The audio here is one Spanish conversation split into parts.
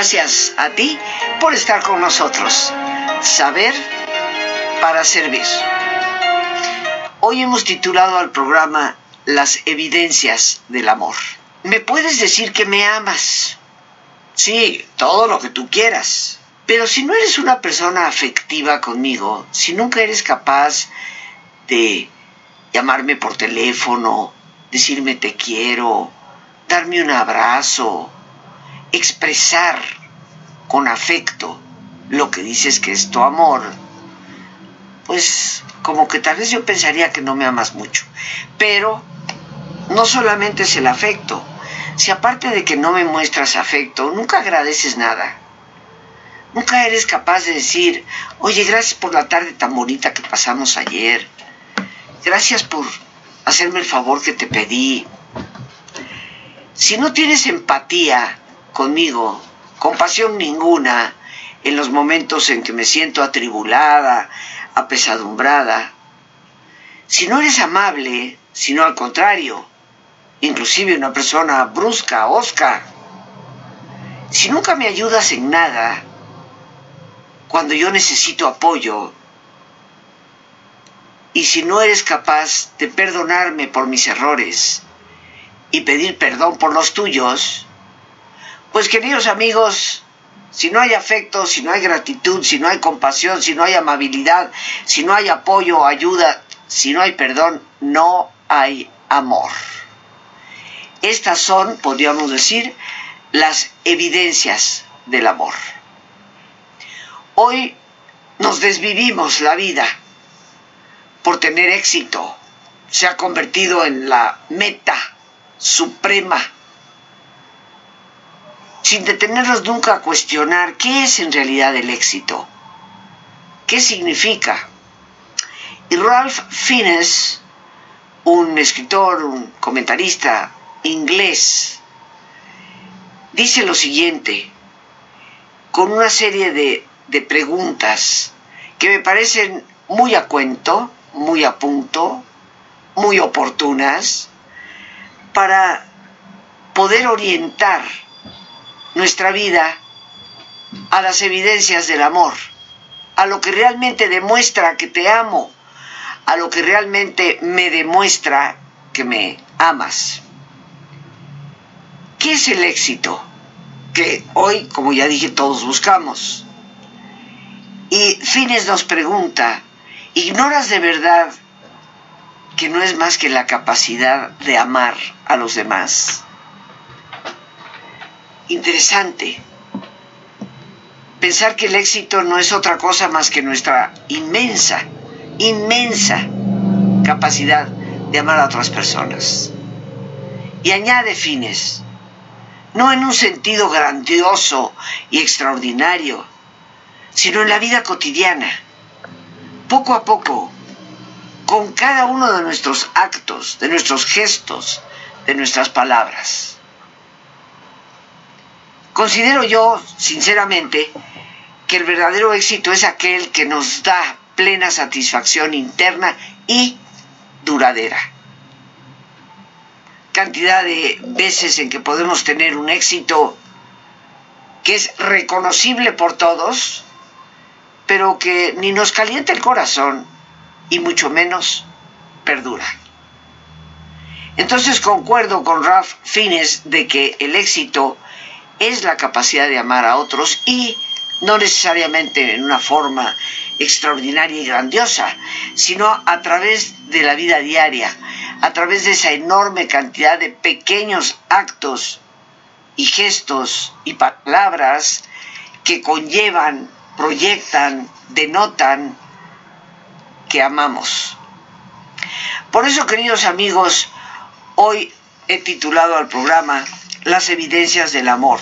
Gracias a ti por estar con nosotros. Saber para servir. Hoy hemos titulado al programa Las evidencias del amor. ¿Me puedes decir que me amas? Sí, todo lo que tú quieras. Pero si no eres una persona afectiva conmigo, si nunca eres capaz de llamarme por teléfono, decirme te quiero, darme un abrazo, expresar con afecto lo que dices que es tu amor, pues como que tal vez yo pensaría que no me amas mucho. Pero no solamente es el afecto, si aparte de que no me muestras afecto, nunca agradeces nada. Nunca eres capaz de decir, oye, gracias por la tarde tan bonita que pasamos ayer. Gracias por hacerme el favor que te pedí. Si no tienes empatía conmigo, compasión ninguna, en los momentos en que me siento atribulada, apesadumbrada, si no eres amable, sino al contrario, inclusive una persona brusca, osca, si nunca me ayudas en nada, cuando yo necesito apoyo, y si no eres capaz de perdonarme por mis errores y pedir perdón por los tuyos, pues queridos amigos, si no hay afecto, si no hay gratitud, si no hay compasión, si no hay amabilidad, si no hay apoyo, ayuda, si no hay perdón, no hay amor. Estas son, podríamos decir, las evidencias del amor. Hoy nos desvivimos la vida por tener éxito. Se ha convertido en la meta suprema sin detenernos nunca a cuestionar qué es en realidad el éxito, qué significa. Y Ralph Fiennes, un escritor, un comentarista inglés, dice lo siguiente, con una serie de, de preguntas que me parecen muy a cuento, muy a punto, muy oportunas, para poder orientar nuestra vida a las evidencias del amor, a lo que realmente demuestra que te amo, a lo que realmente me demuestra que me amas. ¿Qué es el éxito? Que hoy, como ya dije, todos buscamos. Y Fines nos pregunta, ¿ignoras de verdad que no es más que la capacidad de amar a los demás? Interesante pensar que el éxito no es otra cosa más que nuestra inmensa, inmensa capacidad de amar a otras personas. Y añade fines, no en un sentido grandioso y extraordinario, sino en la vida cotidiana, poco a poco, con cada uno de nuestros actos, de nuestros gestos, de nuestras palabras. Considero yo, sinceramente, que el verdadero éxito es aquel que nos da plena satisfacción interna y duradera. Cantidad de veces en que podemos tener un éxito que es reconocible por todos, pero que ni nos calienta el corazón y mucho menos perdura. Entonces concuerdo con Ralph Fiennes de que el éxito es la capacidad de amar a otros y no necesariamente en una forma extraordinaria y grandiosa, sino a través de la vida diaria, a través de esa enorme cantidad de pequeños actos y gestos y palabras que conllevan, proyectan, denotan que amamos. Por eso, queridos amigos, hoy he titulado al programa las evidencias del amor.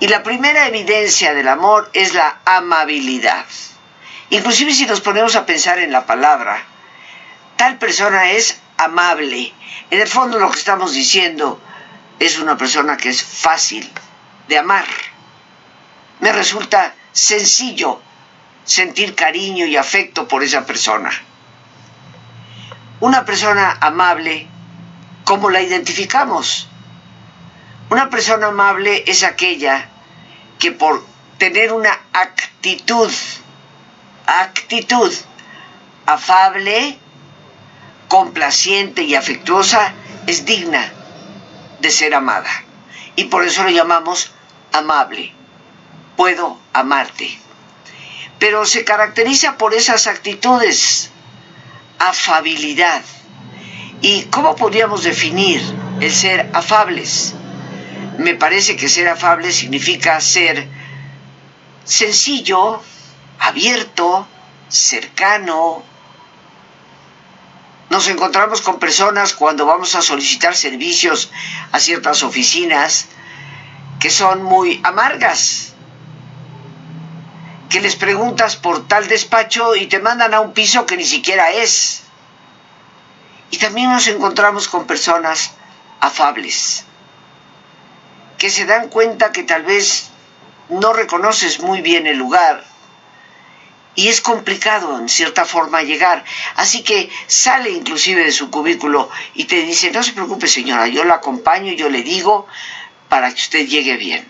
Y la primera evidencia del amor es la amabilidad. Inclusive si nos ponemos a pensar en la palabra, tal persona es amable. En el fondo lo que estamos diciendo es una persona que es fácil de amar. Me resulta sencillo sentir cariño y afecto por esa persona. Una persona amable, ¿cómo la identificamos? Una persona amable es aquella que por tener una actitud, actitud afable, complaciente y afectuosa, es digna de ser amada. Y por eso lo llamamos amable. Puedo amarte. Pero se caracteriza por esas actitudes. Afabilidad. ¿Y cómo podríamos definir el ser afables? Me parece que ser afable significa ser sencillo, abierto, cercano, nos encontramos con personas cuando vamos a solicitar servicios a ciertas oficinas que son muy amargas, que les preguntas por tal despacho y te mandan a un piso que ni siquiera es. Y también nos encontramos con personas afables, que se dan cuenta que tal vez no reconoces muy bien el lugar y es complicado en cierta forma llegar. Así que sale inclusive de su cubículo y te dice, no se preocupe señora, yo la acompaño, yo le digo para que usted llegue bien.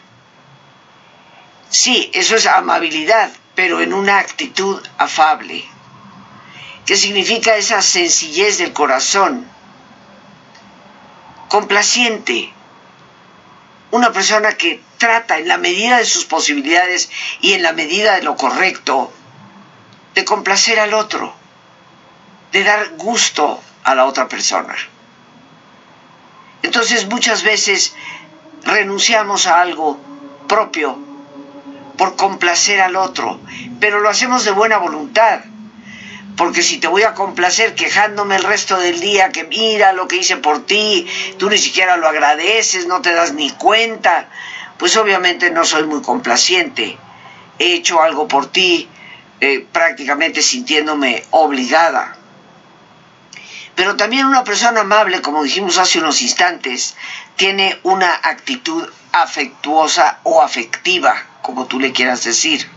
Sí, eso es amabilidad, pero en una actitud afable. ¿Qué significa esa sencillez del corazón? Complaciente. Una persona que trata en la medida de sus posibilidades y en la medida de lo correcto de complacer al otro, de dar gusto a la otra persona. Entonces muchas veces renunciamos a algo propio por complacer al otro, pero lo hacemos de buena voluntad. Porque si te voy a complacer quejándome el resto del día que mira lo que hice por ti, tú ni siquiera lo agradeces, no te das ni cuenta, pues obviamente no soy muy complaciente. He hecho algo por ti, eh, prácticamente sintiéndome obligada. Pero también una persona amable, como dijimos hace unos instantes, tiene una actitud afectuosa o afectiva, como tú le quieras decir.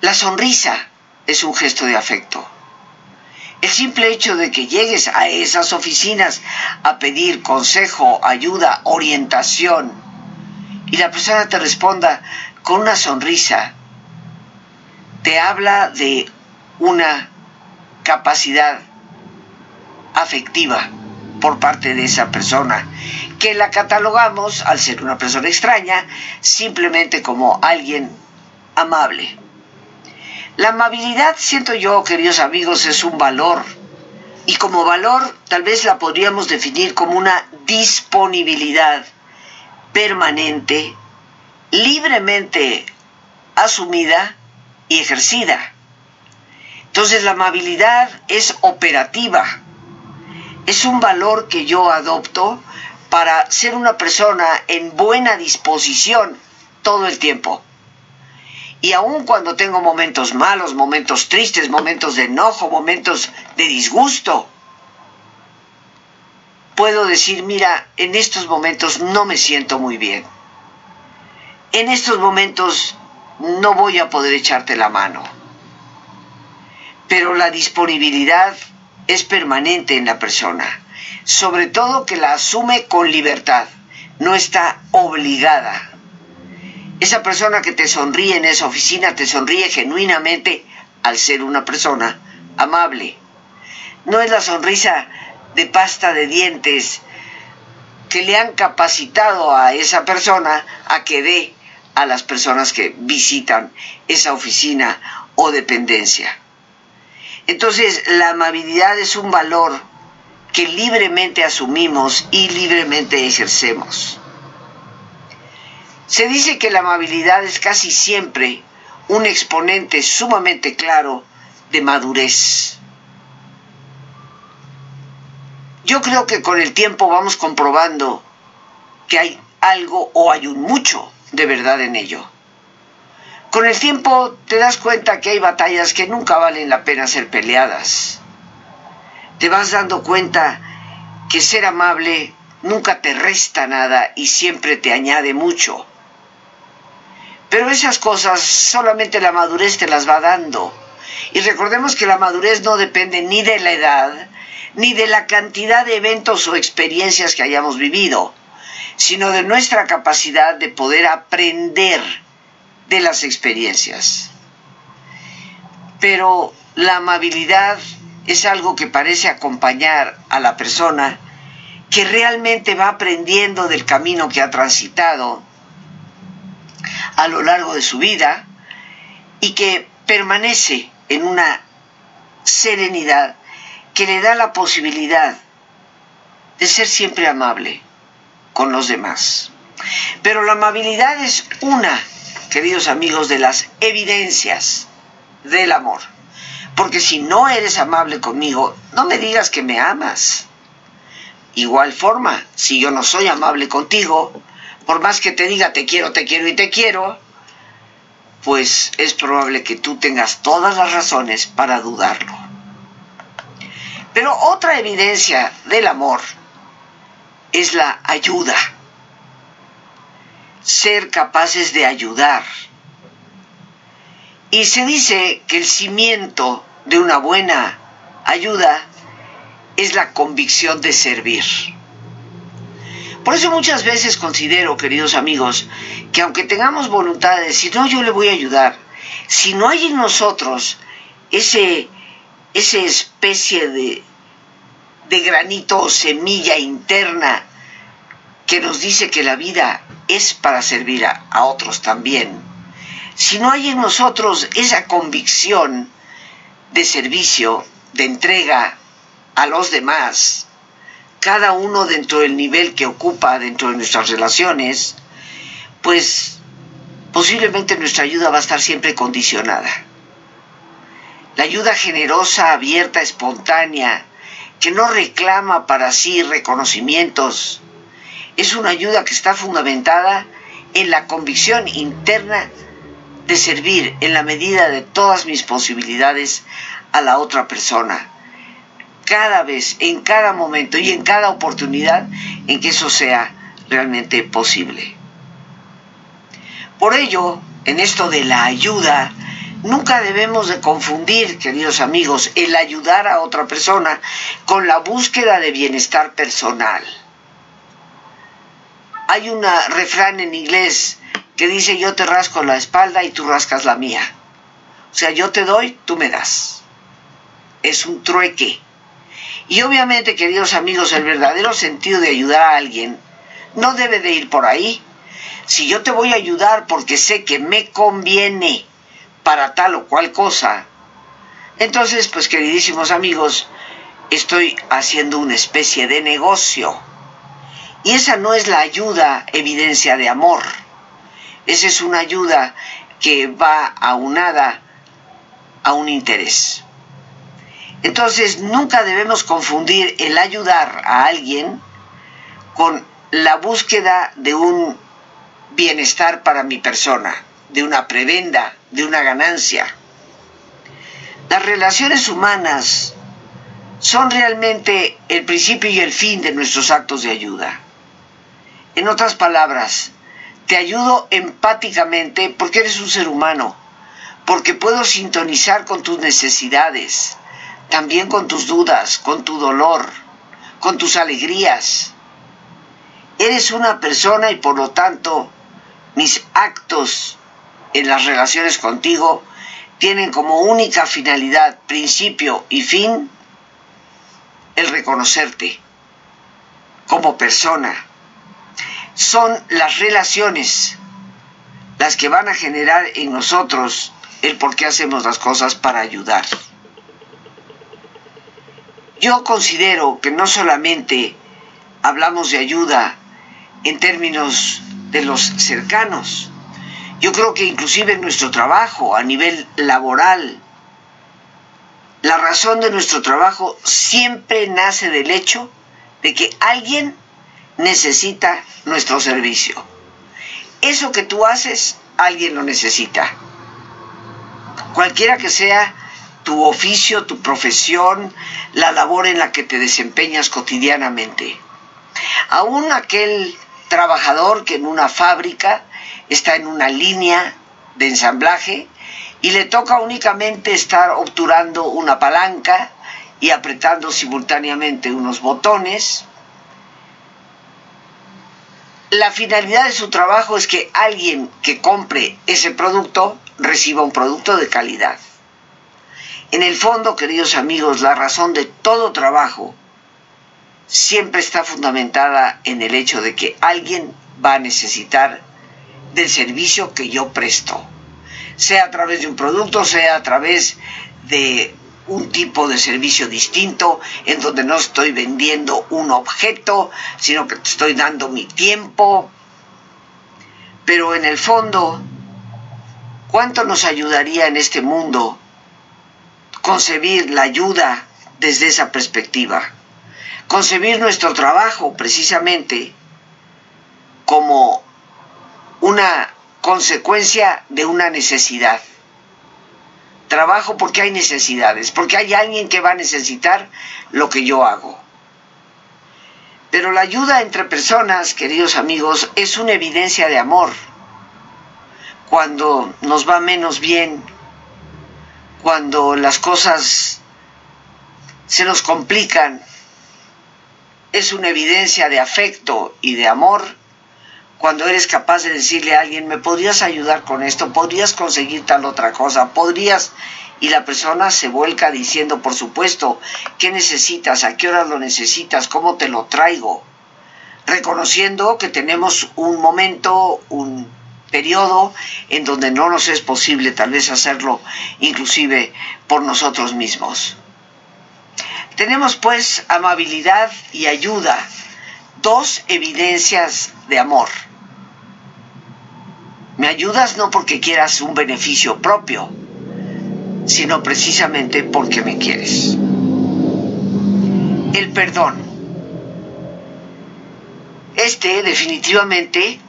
La sonrisa es un gesto de afecto. El simple hecho de que llegues a esas oficinas a pedir consejo, ayuda, orientación, y la persona te responda con una sonrisa, te habla de una capacidad afectiva por parte de esa persona, que la catalogamos, al ser una persona extraña, simplemente como alguien amable. La amabilidad, siento yo, queridos amigos, es un valor. Y como valor, tal vez la podríamos definir como una disponibilidad permanente, libremente asumida y ejercida. Entonces la amabilidad es operativa, es un valor que yo adopto para ser una persona en buena disposición todo el tiempo. Y aun cuando tengo momentos malos, momentos tristes, momentos de enojo, momentos de disgusto, puedo decir, mira, en estos momentos no me siento muy bien. En estos momentos no voy a poder echarte la mano. Pero la disponibilidad es permanente en la persona, sobre todo que la asume con libertad, no está obligada. Esa persona que te sonríe en esa oficina te sonríe genuinamente al ser una persona amable. No es la sonrisa de pasta de dientes que le han capacitado a esa persona a que dé a las personas que visitan esa oficina o dependencia. Entonces, la amabilidad es un valor que libremente asumimos y libremente ejercemos. Se dice que la amabilidad es casi siempre un exponente sumamente claro de madurez. Yo creo que con el tiempo vamos comprobando que hay algo o hay un mucho de verdad en ello. Con el tiempo te das cuenta que hay batallas que nunca valen la pena ser peleadas. Te vas dando cuenta que ser amable nunca te resta nada y siempre te añade mucho. Pero esas cosas solamente la madurez te las va dando. Y recordemos que la madurez no depende ni de la edad, ni de la cantidad de eventos o experiencias que hayamos vivido. sino de nuestra capacidad de poder aprender de las experiencias. Pero la amabilidad es algo que parece acompañar a la persona que realmente va aprendiendo del camino que ha transitado a lo largo de su vida y que permanece en una serenidad que le da la posibilidad de ser siempre amable con los demás. Pero la amabilidad es una, queridos amigos, de las evidencias del amor. Porque si no eres amable conmigo, no me digas que me amas. Igual forma, si yo no soy amable contigo, por más que te diga te quiero, te quiero y te quiero, pues es probable que tú tengas todas las razones para dudarlo. Pero otra evidencia del amor es la ayuda. Ser capaces de ayudar. Y se dice que el cimiento de una buena ayuda es la convicción de servir. Por eso muchas veces considero, queridos amigos, que aunque tengamos voluntad de decir, no, yo le voy a ayudar, si no hay en nosotros ese, esa especie de, de granito o semilla interna que nos dice que la vida es para servir a, a otros también, si no hay en nosotros esa convicción de servicio, de entrega a los demás, cada uno dentro del nivel que ocupa dentro de nuestras relaciones, pues posiblemente nuestra ayuda va a estar siempre condicionada. La ayuda generosa, abierta, espontánea, que no reclama para sí reconocimientos, es una ayuda que está fundamentada en la convicción interna de servir en la medida de todas mis posibilidades a la otra persona cada vez, en cada momento y en cada oportunidad en que eso sea realmente posible. Por ello, en esto de la ayuda, nunca debemos de confundir, queridos amigos, el ayudar a otra persona con la búsqueda de bienestar personal. Hay un refrán en inglés que dice yo te rasco la espalda y tú rascas la mía. O sea, yo te doy, tú me das. Es un trueque. Y obviamente, queridos amigos, el verdadero sentido de ayudar a alguien no debe de ir por ahí. Si yo te voy a ayudar porque sé que me conviene para tal o cual cosa, entonces, pues queridísimos amigos, estoy haciendo una especie de negocio. Y esa no es la ayuda evidencia de amor. Esa es una ayuda que va aunada a un interés. Entonces, nunca debemos confundir el ayudar a alguien con la búsqueda de un bienestar para mi persona, de una prebenda, de una ganancia. Las relaciones humanas son realmente el principio y el fin de nuestros actos de ayuda. En otras palabras, te ayudo empáticamente porque eres un ser humano, porque puedo sintonizar con tus necesidades, también con tus dudas, con tu dolor, con tus alegrías. Eres una persona y por lo tanto mis actos en las relaciones contigo tienen como única finalidad, principio y fin el reconocerte como persona. Son las relaciones las que van a generar en nosotros el por qué hacemos las cosas para ayudar. Yo considero que no solamente hablamos de ayuda en términos de los cercanos, yo creo que inclusive en nuestro trabajo, a nivel laboral, la razón de nuestro trabajo siempre nace del hecho de que alguien necesita nuestro servicio. Eso que tú haces, alguien lo necesita. Cualquiera que sea tu oficio, tu profesión, la labor en la que te desempeñas cotidianamente. Aún aquel trabajador que en una fábrica está en una línea de ensamblaje y le toca únicamente estar obturando una palanca y apretando simultáneamente unos botones, la finalidad de su trabajo es que alguien que compre ese producto reciba un producto de calidad. En el fondo, queridos amigos, la razón de todo trabajo siempre está fundamentada en el hecho de que alguien va a necesitar del servicio que yo presto, sea a través de un producto, sea a través de un tipo de servicio distinto en donde no estoy vendiendo un objeto, sino que estoy dando mi tiempo. Pero en el fondo, ¿cuánto nos ayudaría en este mundo concebir la ayuda desde esa perspectiva? Concebir nuestro trabajo precisamente como una consecuencia de una necesidad Trabajo porque hay necesidades, porque hay alguien que va a necesitar lo que yo hago. Pero la ayuda entre personas, queridos amigos, es una evidencia de amor. Cuando nos va menos bien, cuando las cosas se nos complican, es una evidencia de afecto y de amor cuando eres capaz de decirle a alguien, ¿me podrías ayudar con esto? ¿Podrías conseguir tal otra cosa? ¿Podrías? Y la persona se vuelca diciendo, por supuesto, ¿qué necesitas? ¿A qué hora lo necesitas? ¿Cómo te lo traigo? Reconociendo que tenemos un momento, un periodo en donde no nos es posible tal vez hacerlo inclusive por nosotros mismos. Tenemos pues amabilidad y ayuda, dos evidencias de amor. Me ayudas no porque quieras un beneficio propio, sino precisamente porque me quieres. El perdón. Este definitivamente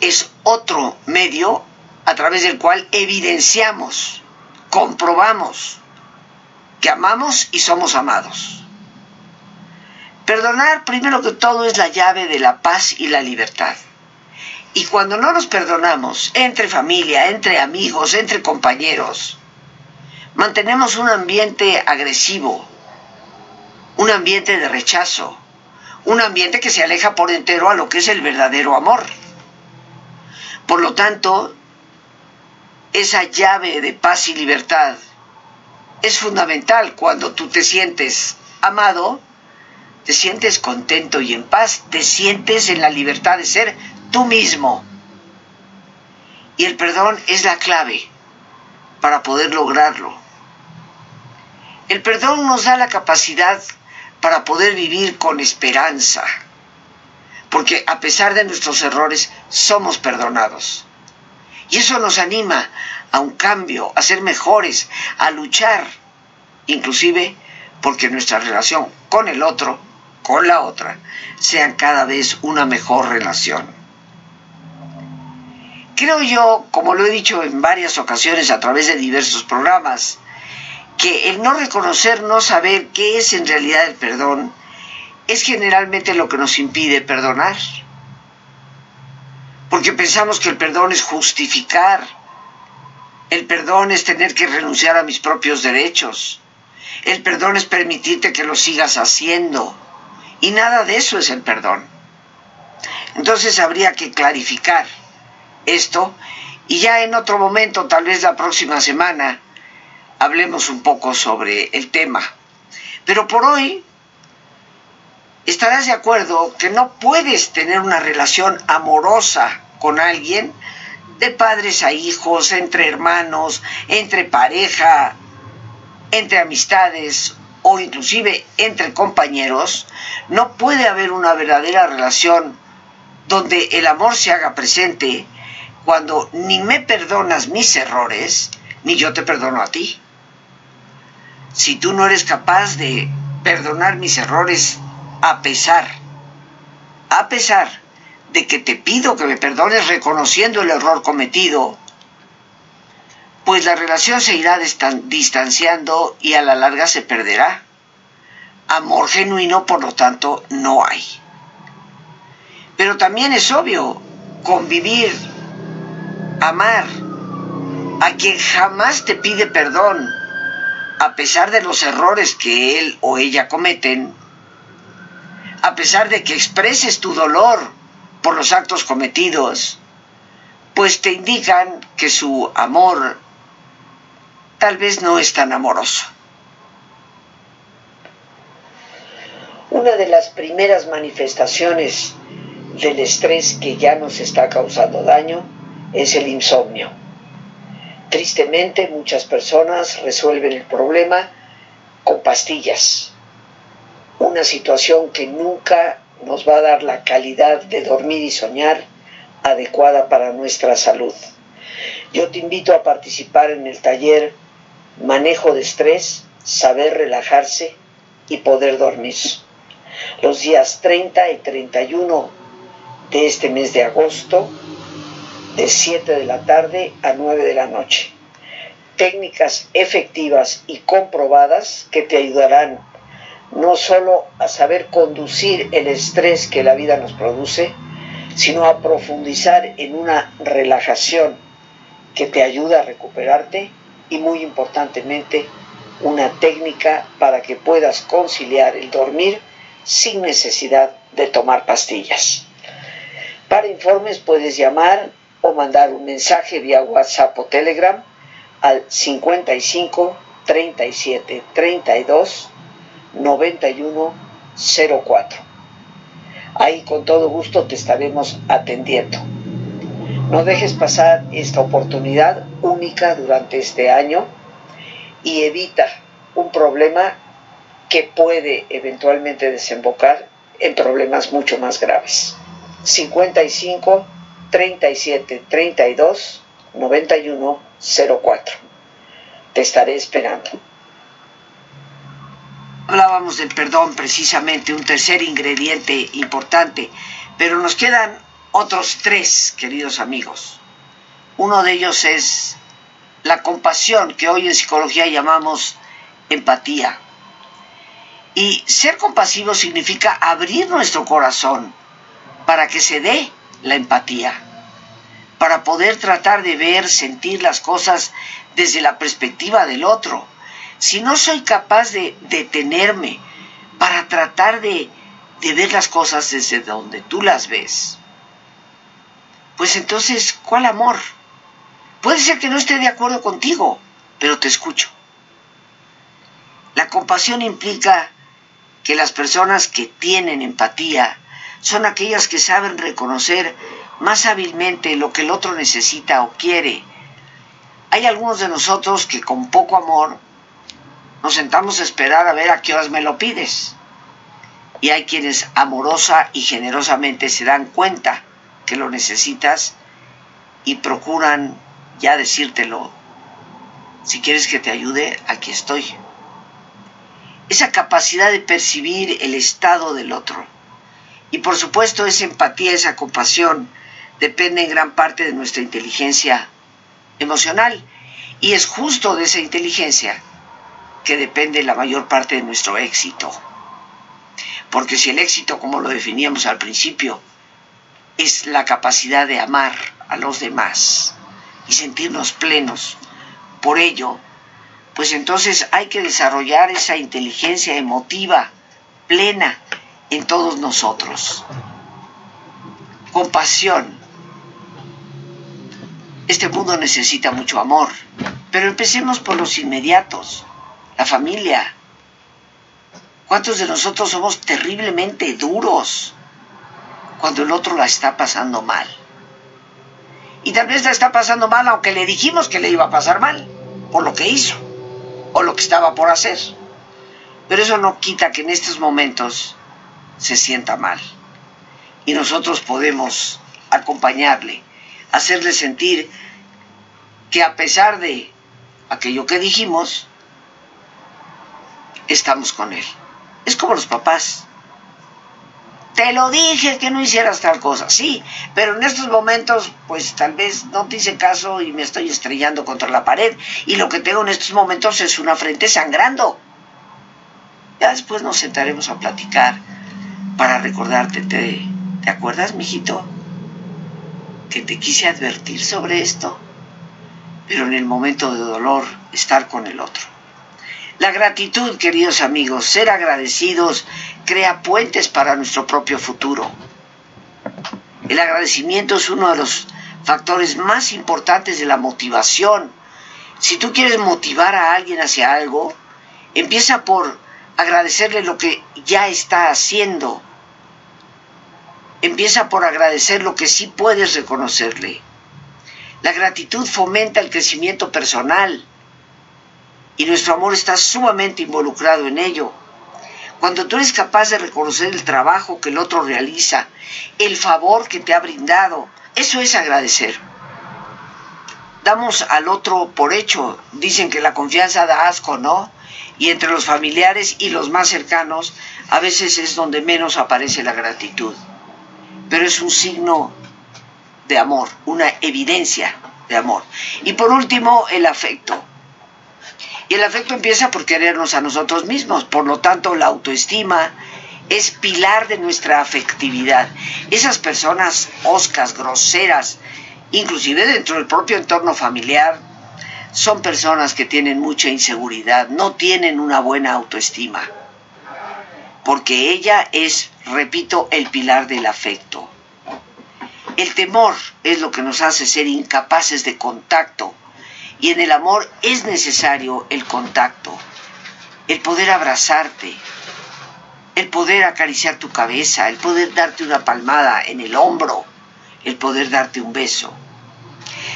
es otro medio a través del cual evidenciamos, comprobamos que amamos y somos amados. Perdonar, primero que todo, es la llave de la paz y la libertad. Y cuando no nos perdonamos, entre familia, entre amigos, entre compañeros, mantenemos un ambiente agresivo, un ambiente de rechazo, un ambiente que se aleja por entero a lo que es el verdadero amor. Por lo tanto, esa llave de paz y libertad es fundamental cuando tú te sientes amado, te sientes contento y en paz, te sientes en la libertad de ser tú mismo. Y el perdón es la clave para poder lograrlo. El perdón nos da la capacidad para poder vivir con esperanza, porque a pesar de nuestros errores somos perdonados. Y eso nos anima a un cambio, a ser mejores, a luchar, inclusive porque nuestra relación con el otro, con la otra, sea cada vez una mejor relación. Creo yo, como lo he dicho en varias ocasiones a través de diversos programas, que el no reconocer, no saber qué es en realidad el perdón, es generalmente lo que nos impide perdonar. Porque pensamos que el perdón es justificar, el perdón es tener que renunciar a mis propios derechos, el perdón es permitirte que lo sigas haciendo, y nada de eso es el perdón. Entonces habría que clarificar esto y ya en otro momento, tal vez la próxima semana, hablemos un poco sobre el tema. Pero por hoy estarás de acuerdo que no puedes tener una relación amorosa con alguien, de padres a hijos, entre hermanos, entre pareja, entre amistades o inclusive entre compañeros, no puede haber una verdadera relación donde el amor se haga presente cuando ni me perdonas mis errores, ni yo te perdono a ti. Si tú no eres capaz de perdonar mis errores a pesar, a pesar de que te pido que me perdones reconociendo el error cometido, pues la relación se irá distanciando y a la larga se perderá. Amor genuino, por lo tanto, no hay. Pero también es obvio, convivir amar a quien jamás te pide perdón, a pesar de los errores que él o ella cometen, a pesar de que expreses tu dolor por los actos cometidos, pues te indican que su amor tal vez no es tan amoroso. Una de las primeras manifestaciones del estrés que ya nos está causando daño es el insomnio. Tristemente muchas personas resuelven el problema con pastillas, una situación que nunca nos va a dar la calidad de dormir y soñar adecuada para nuestra salud. Yo te invito a participar en el taller Manejo de Estrés, Saber Relajarse y Poder Dormir. Los días 30 y 31 de este mes de agosto, de 7 de la tarde a 9 de la noche. Técnicas efectivas y comprobadas que te ayudarán no solo a saber conducir el estrés que la vida nos produce, sino a profundizar en una relajación que te ayuda a recuperarte y muy importantemente una técnica para que puedas conciliar el dormir sin necesidad de tomar pastillas. Para informes puedes llamar o mandar un mensaje vía WhatsApp o Telegram al 55 37 32 9104. Ahí con todo gusto te estaremos atendiendo. No dejes pasar esta oportunidad única durante este año y evita un problema que puede eventualmente desembocar en problemas mucho más graves. 55 37 32 91 04. Te estaré esperando. Hablábamos del perdón precisamente, un tercer ingrediente importante, pero nos quedan otros tres, queridos amigos. Uno de ellos es la compasión, que hoy en psicología llamamos empatía. Y ser compasivo significa abrir nuestro corazón para que se dé la empatía, para poder tratar de ver, sentir las cosas desde la perspectiva del otro si no soy capaz de detenerme para tratar de, ver las cosas desde donde tú las ves, pues entonces, ¿cuál amor? Puede ser que no esté de acuerdo contigo, pero te escucho. La compasión implica que las personas que tienen empatía son aquellas que saben reconocer más hábilmente lo que el otro necesita o quiere. Hay algunos de nosotros que con poco amor nos sentamos a esperar a ver a qué horas me lo pides. Y hay quienes amorosa y generosamente se dan cuenta que lo necesitas y procuran ya decírtelo. Si quieres que te ayude, aquí estoy. Esa capacidad de percibir el estado del otro. Y por supuesto esa empatía, esa compasión, depende en gran parte de nuestra inteligencia emocional. Y es justo de esa inteligencia que depende la mayor parte de nuestro éxito. Porque si el éxito, como lo definíamos al principio, es la capacidad de amar a los demás y sentirnos plenos, por ello, pues entonces hay que desarrollar esa inteligencia emotiva plena en todos nosotros. Compasión. Este mundo necesita mucho amor, pero empecemos por los inmediatos la familia. ¿Cuántos de nosotros somos terriblemente duros cuando el otro la está pasando mal? Y tal vez la está pasando mal aunque le dijimos que le iba a pasar mal por lo que hizo o lo que estaba por hacer. Pero eso no quita que en estos momentos se sienta mal. Y nosotros podemos acompañarle, hacerle sentir que a pesar de aquello que dijimos, estamos con Él. Es como los papás. Te lo dije que no hicieras tal cosa, sí, pero en estos momentos, pues tal vez no te hice caso y me estoy estrellando contra la pared y lo que tengo en estos momentos es una frente sangrando. Ya después nos sentaremos a platicar para recordarte, ¿te, ¿te acuerdas, mijito? Que te quise advertir sobre esto, pero en el momento de dolor, estar con el otro. La gratitud, queridos amigos, ser agradecidos, crea puentes para nuestro propio futuro. El agradecimiento es uno de los factores más importantes de la motivación. Si tú quieres motivar a alguien hacia algo, empieza por agradecerle lo que ya está haciendo. Empieza por agradecer lo que sí puedes reconocerle. La gratitud fomenta el crecimiento personal y nuestro amor está sumamente involucrado en ello. Cuando tú eres capaz de reconocer el trabajo que el otro realiza, el favor que te ha brindado, eso es agradecer. Damos al otro por hecho. Dicen que la confianza da asco, ¿no? Y entre los familiares y los más cercanos, a veces es donde menos aparece la gratitud. Pero es un signo de amor, una evidencia de amor. Y por último, el afecto. Y el afecto empieza por querernos a nosotros mismos, por lo tanto la autoestima es pilar de nuestra afectividad. Esas personas oscas, groseras, inclusive dentro del propio entorno familiar, son personas que tienen mucha inseguridad, no tienen una buena autoestima, porque ella es, repito, el pilar del afecto. El temor es lo que nos hace ser incapaces de contacto y en el amor es necesario el contacto, el poder abrazarte, el poder acariciar tu cabeza, el poder darte una palmada en el hombro, el poder darte un beso.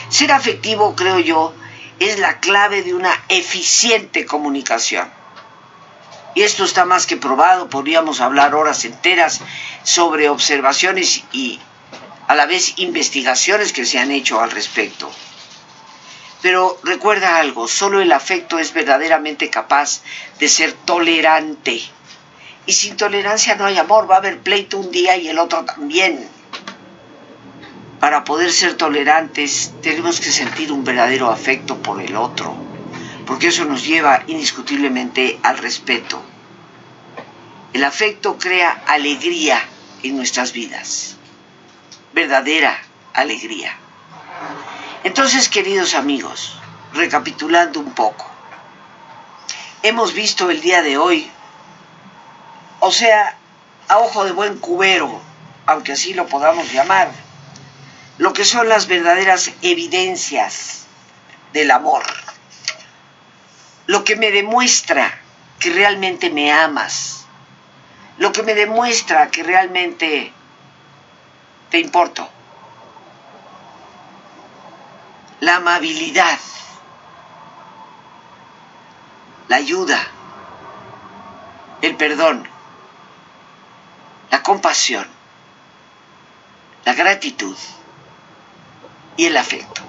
Ser afectivo, creo yo, es la clave de una eficiente comunicación. Y esto está más que probado, podríamos hablar horas enteras sobre observaciones y a la vez investigaciones que se han hecho al respecto. Pero recuerda algo, solo el afecto es verdaderamente capaz de ser tolerante. Y sin tolerancia no hay amor, va a haber pleito un día y el otro también. Para poder ser tolerantes tenemos que sentir un verdadero afecto por el otro, porque eso nos lleva indiscutiblemente al respeto. El afecto crea alegría en nuestras vidas verdadera alegría. Entonces, queridos amigos, recapitulando un poco, hemos visto el día de hoy, o sea, a ojo de buen cubero, aunque así lo podamos llamar, lo que son las verdaderas evidencias del amor, lo que me demuestra que realmente me amas, lo que me demuestra que realmente te importo. La amabilidad, la ayuda, el perdón, la compasión, la gratitud y el afecto.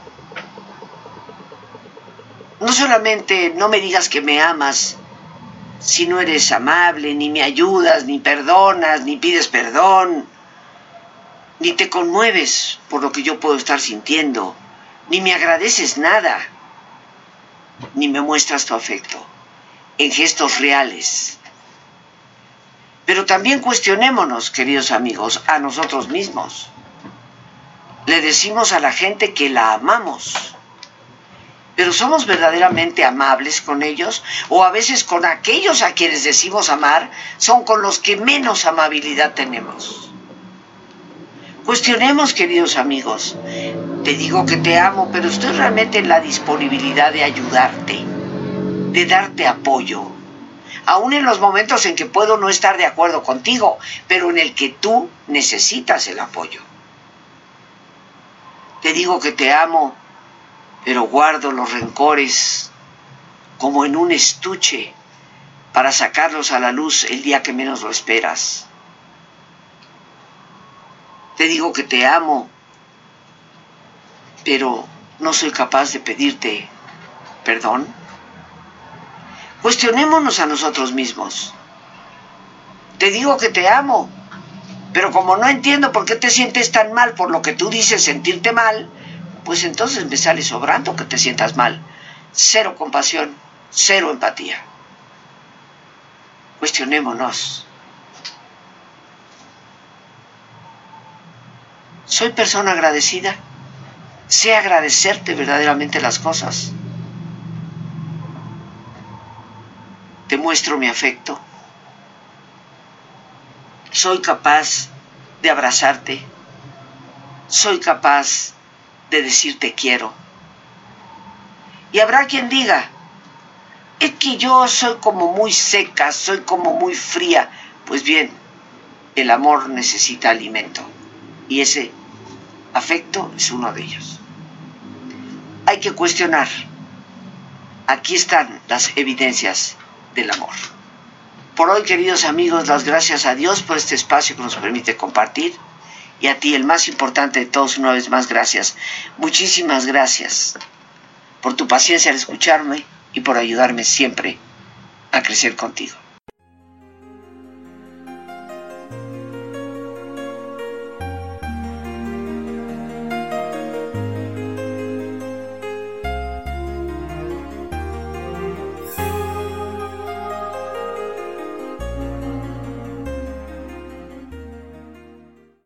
No solamente no me digas que me amas si no eres amable, ni me ayudas, ni perdonas, ni pides perdón, ni te conmueves por lo que yo puedo estar sintiendo, ni me agradeces nada, ni me muestras tu afecto en gestos reales. Pero también cuestionémonos, queridos amigos, a nosotros mismos. Le decimos a la gente que la amamos, pero ¿somos verdaderamente amables con ellos? O a veces con aquellos a quienes decimos amar son con los que menos amabilidad tenemos. Cuestionemos, queridos amigos. Te digo que te amo, pero estoy realmente en la disponibilidad de ayudarte, de darte apoyo. Aún en los momentos en que puedo no estar de acuerdo contigo, pero en el que tú necesitas el apoyo. Te digo que te amo, pero guardo los rencores como en un estuche para sacarlos a la luz el día que menos lo esperas. Te digo que te amo, pero no soy capaz de pedirte perdón. Cuestionémonos a nosotros mismos. Te digo que te amo, pero como no entiendo por qué te sientes tan mal por lo que tú dices sentirte mal, pues entonces me sale sobrando que te sientas mal. Cero compasión, cero empatía. Cuestionémonos. Soy persona agradecida. Sé agradecerte verdaderamente las cosas. Te muestro mi afecto. Soy capaz de abrazarte, soy capaz de decir te quiero. Y habrá quien diga, es que yo soy como muy seca, soy como muy fría. Pues bien, el amor necesita alimento y ese afecto es uno de ellos. Hay que cuestionar. Aquí están las evidencias del amor. Por hoy, queridos amigos, las gracias a Dios por este espacio que nos permite compartir. Y a ti, el más importante de todos, una vez más, gracias. Muchísimas gracias por tu paciencia al escucharme y por ayudarme siempre a crecer contigo.